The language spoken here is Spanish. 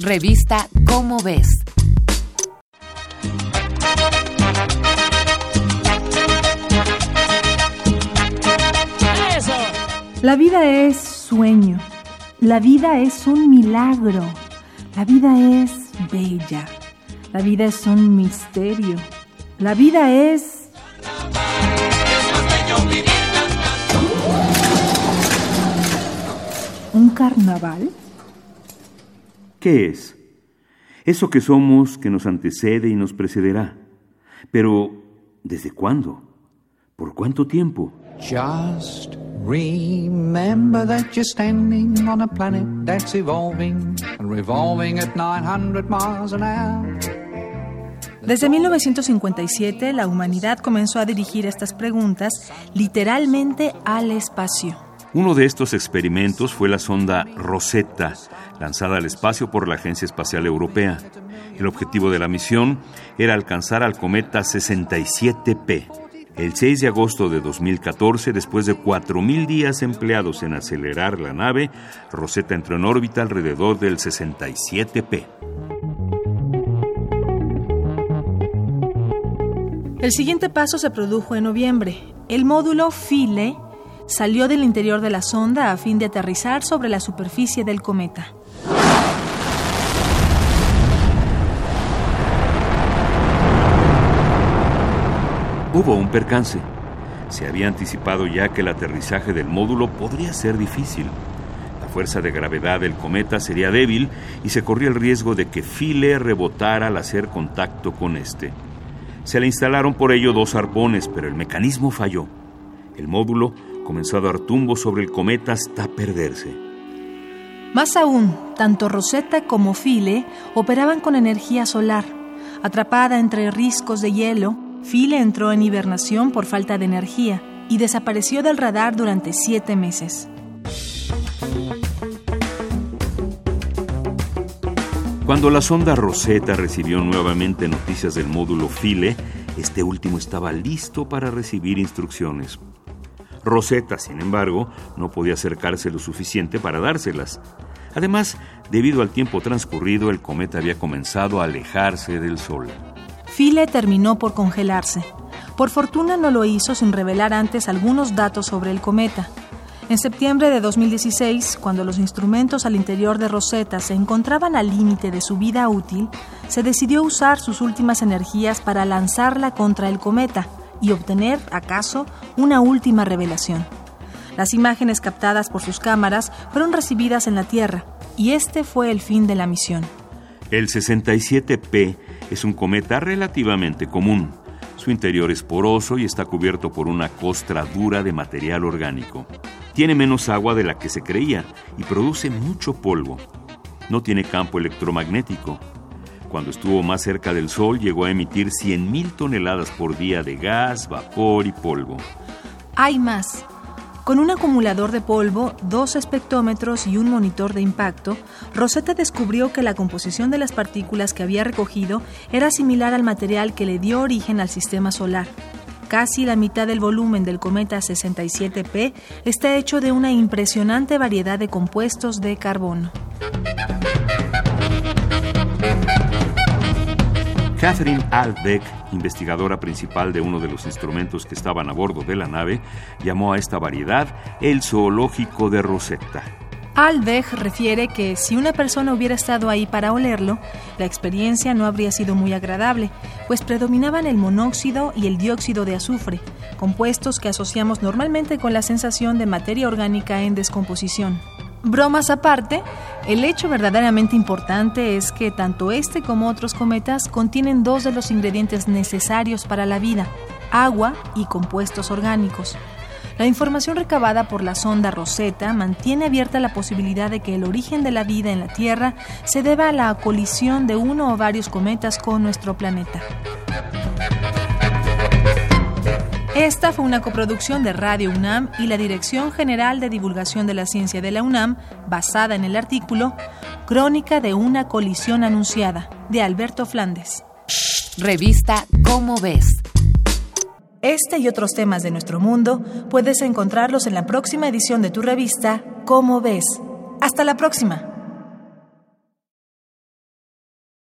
Revista Cómo ves. La vida es sueño. La vida es un milagro. La vida es bella. La vida es un misterio. La vida es... ¿Un carnaval? ¿Qué es? Eso que somos que nos antecede y nos precederá. Pero, ¿desde cuándo? ¿Por cuánto tiempo? Just remember that you're standing on a planet that's evolving and revolving at 900 miles an hour. Desde 1957, la humanidad comenzó a dirigir estas preguntas literalmente al espacio. Uno de estos experimentos fue la sonda Rosetta, lanzada al espacio por la Agencia Espacial Europea. El objetivo de la misión era alcanzar al cometa 67P. El 6 de agosto de 2014, después de 4.000 días empleados en acelerar la nave, Rosetta entró en órbita alrededor del 67P. El siguiente paso se produjo en noviembre. El módulo Philae salió del interior de la sonda a fin de aterrizar sobre la superficie del cometa. Hubo un percance. Se había anticipado ya que el aterrizaje del módulo podría ser difícil. La fuerza de gravedad del cometa sería débil y se corría el riesgo de que Philae rebotara al hacer contacto con este. Se le instalaron por ello dos arpones, pero el mecanismo falló. El módulo comenzó a dar tumbos sobre el cometa hasta perderse. Más aún, tanto Rosetta como Philae operaban con energía solar. Atrapada entre riscos de hielo, Philae entró en hibernación por falta de energía y desapareció del radar durante siete meses. Cuando la sonda Rosetta recibió nuevamente noticias del módulo Philae, este último estaba listo para recibir instrucciones. Rosetta, sin embargo, no podía acercarse lo suficiente para dárselas. Además, debido al tiempo transcurrido, el cometa había comenzado a alejarse del Sol. Philae terminó por congelarse. Por fortuna no lo hizo sin revelar antes algunos datos sobre el cometa. En septiembre de 2016, cuando los instrumentos al interior de Rosetta se encontraban al límite de su vida útil, se decidió usar sus últimas energías para lanzarla contra el cometa y obtener, acaso, una última revelación. Las imágenes captadas por sus cámaras fueron recibidas en la Tierra, y este fue el fin de la misión. El 67P es un cometa relativamente común. Su interior es poroso y está cubierto por una costra dura de material orgánico. Tiene menos agua de la que se creía y produce mucho polvo. No tiene campo electromagnético. Cuando estuvo más cerca del Sol llegó a emitir 100.000 toneladas por día de gas, vapor y polvo. Hay más. Con un acumulador de polvo, dos espectrómetros y un monitor de impacto, Rosetta descubrió que la composición de las partículas que había recogido era similar al material que le dio origen al sistema solar. Casi la mitad del volumen del cometa 67P está hecho de una impresionante variedad de compuestos de carbono. Catherine Albeck, investigadora principal de uno de los instrumentos que estaban a bordo de la nave, llamó a esta variedad el zoológico de Rosetta. Albeck refiere que si una persona hubiera estado ahí para olerlo, la experiencia no habría sido muy agradable, pues predominaban el monóxido y el dióxido de azufre, compuestos que asociamos normalmente con la sensación de materia orgánica en descomposición. Bromas aparte, el hecho verdaderamente importante es que tanto este como otros cometas contienen dos de los ingredientes necesarios para la vida, agua y compuestos orgánicos. La información recabada por la sonda Rosetta mantiene abierta la posibilidad de que el origen de la vida en la Tierra se deba a la colisión de uno o varios cometas con nuestro planeta. Esta fue una coproducción de Radio UNAM y la Dirección General de Divulgación de la Ciencia de la UNAM, basada en el artículo Crónica de una colisión anunciada, de Alberto Flandes. Revista Cómo ves. Este y otros temas de nuestro mundo puedes encontrarlos en la próxima edición de tu revista Cómo ves. Hasta la próxima.